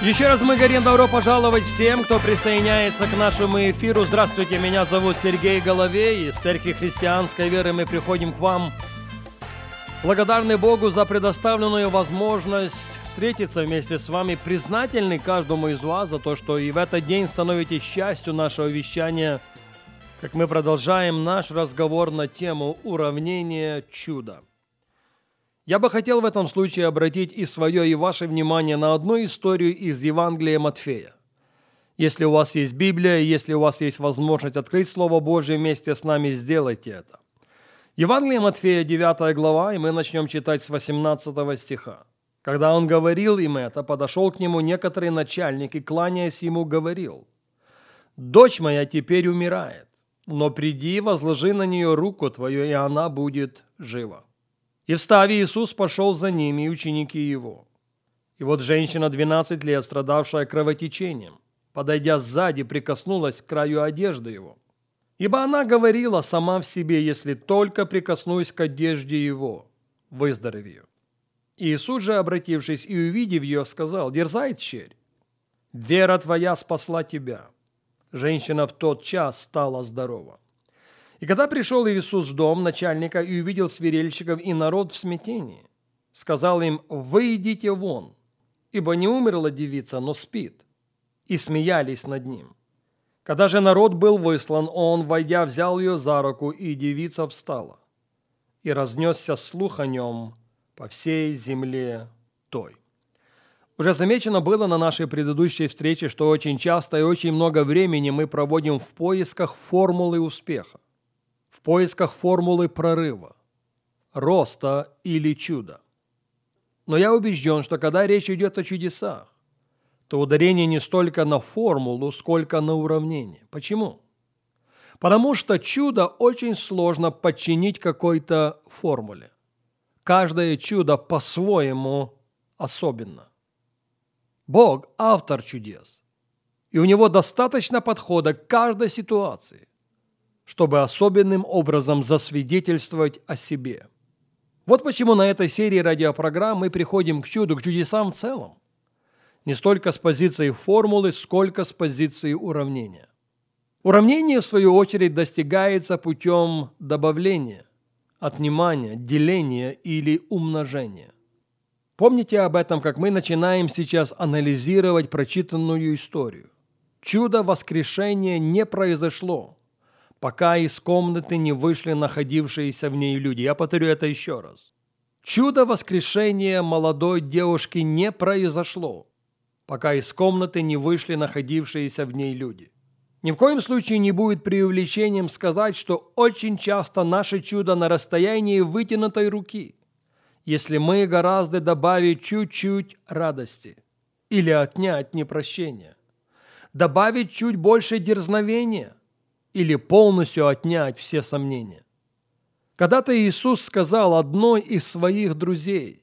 Еще раз мы говорим добро пожаловать всем, кто присоединяется к нашему эфиру. Здравствуйте, меня зовут Сергей Головей. Из Церкви Христианской Веры мы приходим к вам благодарны Богу за предоставленную возможность встретиться вместе с вами, признательны каждому из вас за то, что и в этот день становитесь частью нашего вещания, как мы продолжаем наш разговор на тему уравнения чуда. Я бы хотел в этом случае обратить и свое, и ваше внимание на одну историю из Евангелия Матфея. Если у вас есть Библия, если у вас есть возможность открыть Слово Божье вместе с нами, сделайте это. Евангелие Матфея, 9 глава, и мы начнем читать с 18 стиха. Когда он говорил им это, подошел к нему некоторый начальник и, кланяясь ему, говорил, «Дочь моя теперь умирает, но приди, возложи на нее руку твою, и она будет жива». И встав, Иисус пошел за ними и ученики его. И вот женщина 12 лет, страдавшая кровотечением, подойдя сзади, прикоснулась к краю одежды его. Ибо она говорила сама в себе, если только прикоснусь к одежде его, выздоровею. Иисус же, обратившись и увидев ее, сказал, «Дерзай, черь, вера твоя спасла тебя». Женщина в тот час стала здорова. И когда пришел Иисус в дом начальника и увидел свирельщиков и народ в смятении, сказал им, «Вы идите вон, ибо не умерла девица, но спит». И смеялись над ним. Когда же народ был выслан, он, войдя, взял ее за руку, и девица встала. И разнесся слух о нем по всей земле той. Уже замечено было на нашей предыдущей встрече, что очень часто и очень много времени мы проводим в поисках формулы успеха в поисках формулы прорыва, роста или чуда. Но я убежден, что когда речь идет о чудесах, то ударение не столько на формулу, сколько на уравнение. Почему? Потому что чудо очень сложно подчинить какой-то формуле. Каждое чудо по-своему особенно. Бог – автор чудес. И у него достаточно подхода к каждой ситуации чтобы особенным образом засвидетельствовать о себе. Вот почему на этой серии радиопрограмм мы приходим к чуду, к чудесам в целом. Не столько с позиции формулы, сколько с позиции уравнения. Уравнение, в свою очередь, достигается путем добавления, отнимания, деления или умножения. Помните об этом, как мы начинаем сейчас анализировать прочитанную историю. Чудо воскрешения не произошло – пока из комнаты не вышли находившиеся в ней люди. Я повторю это еще раз. Чудо воскрешения молодой девушки не произошло, пока из комнаты не вышли находившиеся в ней люди. Ни в коем случае не будет преувеличением сказать, что очень часто наше чудо на расстоянии вытянутой руки, если мы гораздо добавить чуть-чуть радости или отнять непрощения, добавить чуть больше дерзновения, или полностью отнять все сомнения. Когда-то Иисус сказал одной из своих друзей,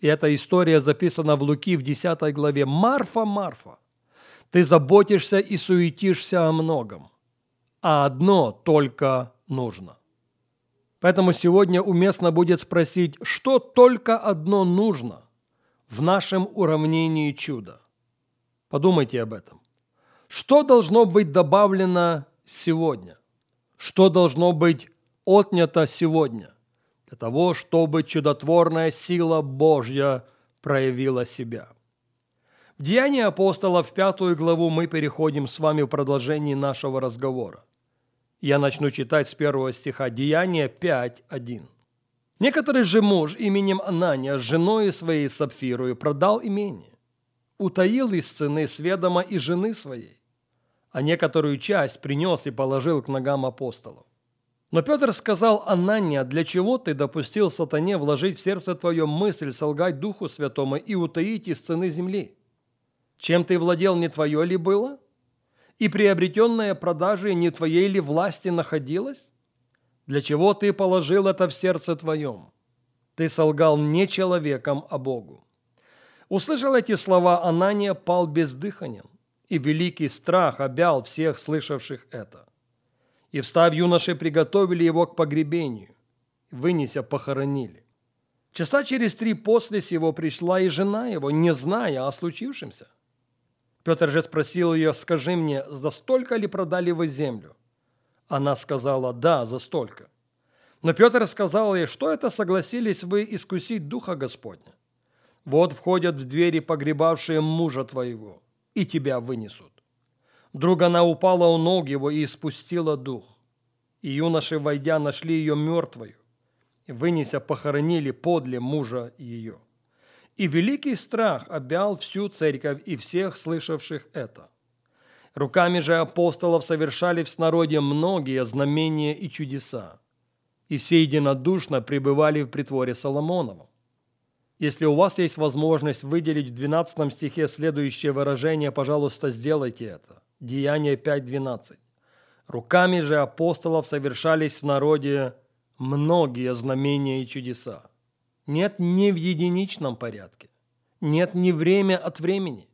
и эта история записана в Луки в 10 главе, «Марфа, Марфа, ты заботишься и суетишься о многом, а одно только нужно». Поэтому сегодня уместно будет спросить, что только одно нужно в нашем уравнении чуда. Подумайте об этом. Что должно быть добавлено сегодня? Что должно быть отнято сегодня для того, чтобы чудотворная сила Божья проявила себя? В Деянии апостолов в пятую главу мы переходим с вами в продолжении нашего разговора. Я начну читать с первого стиха Деяния 5.1. Некоторый же муж именем Анания с женой своей Сапфирою продал имение, утаил из цены сведома и жены своей, а некоторую часть принес и положил к ногам апостолов. Но Петр сказал Анания, для чего ты допустил сатане вложить в сердце твое мысль солгать Духу Святому и утаить из цены земли? Чем ты владел, не твое ли было? И приобретенное продажей не твоей ли власти находилось? Для чего ты положил это в сердце твоем? Ты солгал не человеком, а Богу. Услышал эти слова Анания, пал бездыханен, и великий страх обял всех слышавших это. И, встав юноши, приготовили его к погребению, вынеся, похоронили. Часа через три после сего пришла и жена его, не зная о случившемся. Петр же спросил ее, скажи мне, за столько ли продали вы землю? Она сказала, да, за столько. Но Петр сказал ей, что это согласились вы искусить Духа Господня? Вот входят в двери погребавшие мужа твоего, и тебя вынесут. Вдруг она упала у ног его и испустила дух. И юноши, войдя, нашли ее мертвою, вынеся, похоронили подле мужа ее. И великий страх обял всю церковь и всех слышавших это. Руками же апостолов совершали в народе многие знамения и чудеса, и все единодушно пребывали в притворе Соломоновом. Если у вас есть возможность выделить в 12 стихе следующее выражение, пожалуйста, сделайте это. Деяние 5.12. Руками же апостолов совершались в народе многие знамения и чудеса. Нет не в единичном порядке, нет не время от времени,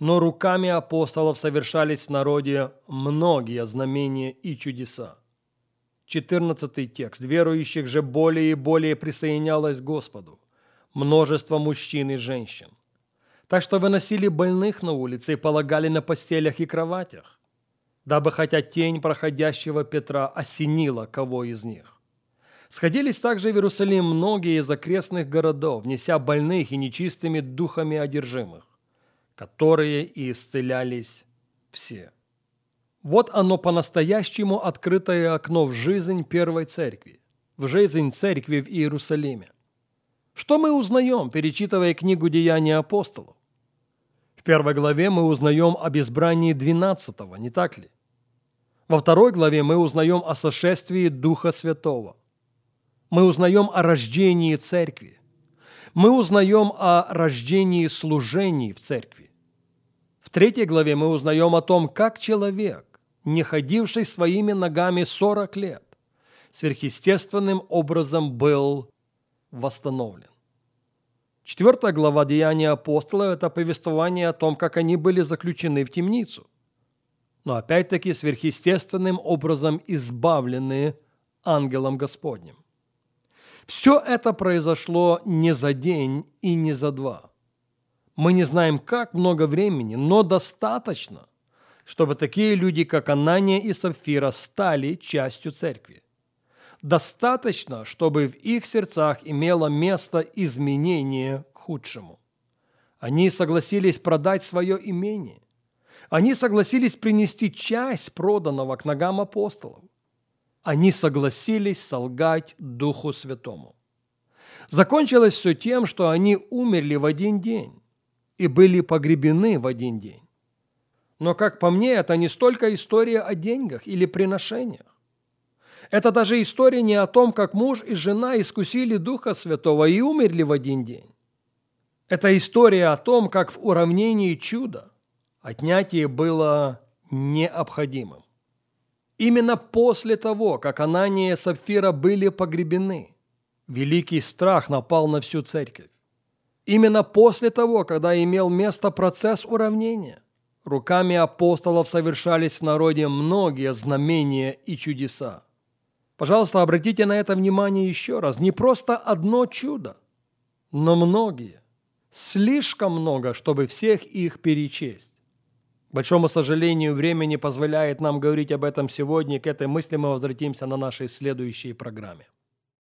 но руками апостолов совершались в народе многие знамения и чудеса. 14 текст. Верующих же более и более присоединялось к Господу множество мужчин и женщин. Так что выносили больных на улице и полагали на постелях и кроватях, дабы хотя тень проходящего Петра осенила кого из них. Сходились также в Иерусалим многие из окрестных городов, неся больных и нечистыми духами одержимых, которые и исцелялись все. Вот оно по-настоящему открытое окно в жизнь первой церкви, в жизнь церкви в Иерусалиме. Что мы узнаем, перечитывая книгу «Деяния апостолов»? В первой главе мы узнаем об избрании двенадцатого, не так ли? Во второй главе мы узнаем о сошествии Духа Святого. Мы узнаем о рождении церкви. Мы узнаем о рождении служений в церкви. В третьей главе мы узнаем о том, как человек, не ходивший своими ногами 40 лет, сверхъестественным образом был восстановлен. Четвертая глава Деяния апостолов – это повествование о том, как они были заключены в темницу. Но опять-таки сверхъестественным образом избавлены ангелом Господним. Все это произошло не за день и не за два. Мы не знаем, как много времени, но достаточно, чтобы такие люди, как Анания и Сапфира, стали частью церкви достаточно, чтобы в их сердцах имело место изменение к худшему. Они согласились продать свое имение. Они согласились принести часть проданного к ногам апостолов. Они согласились солгать Духу Святому. Закончилось все тем, что они умерли в один день и были погребены в один день. Но, как по мне, это не столько история о деньгах или приношениях. Это даже история не о том, как муж и жена искусили Духа Святого и умерли в один день. Это история о том, как в уравнении чуда отнятие было необходимым. Именно после того, как Анания и Сапфира были погребены, великий страх напал на всю церковь. Именно после того, когда имел место процесс уравнения, руками апостолов совершались в народе многие знамения и чудеса. Пожалуйста, обратите на это внимание еще раз. Не просто одно чудо, но многие. Слишком много, чтобы всех их перечесть. К большому сожалению, время не позволяет нам говорить об этом сегодня. К этой мысли мы возвратимся на нашей следующей программе.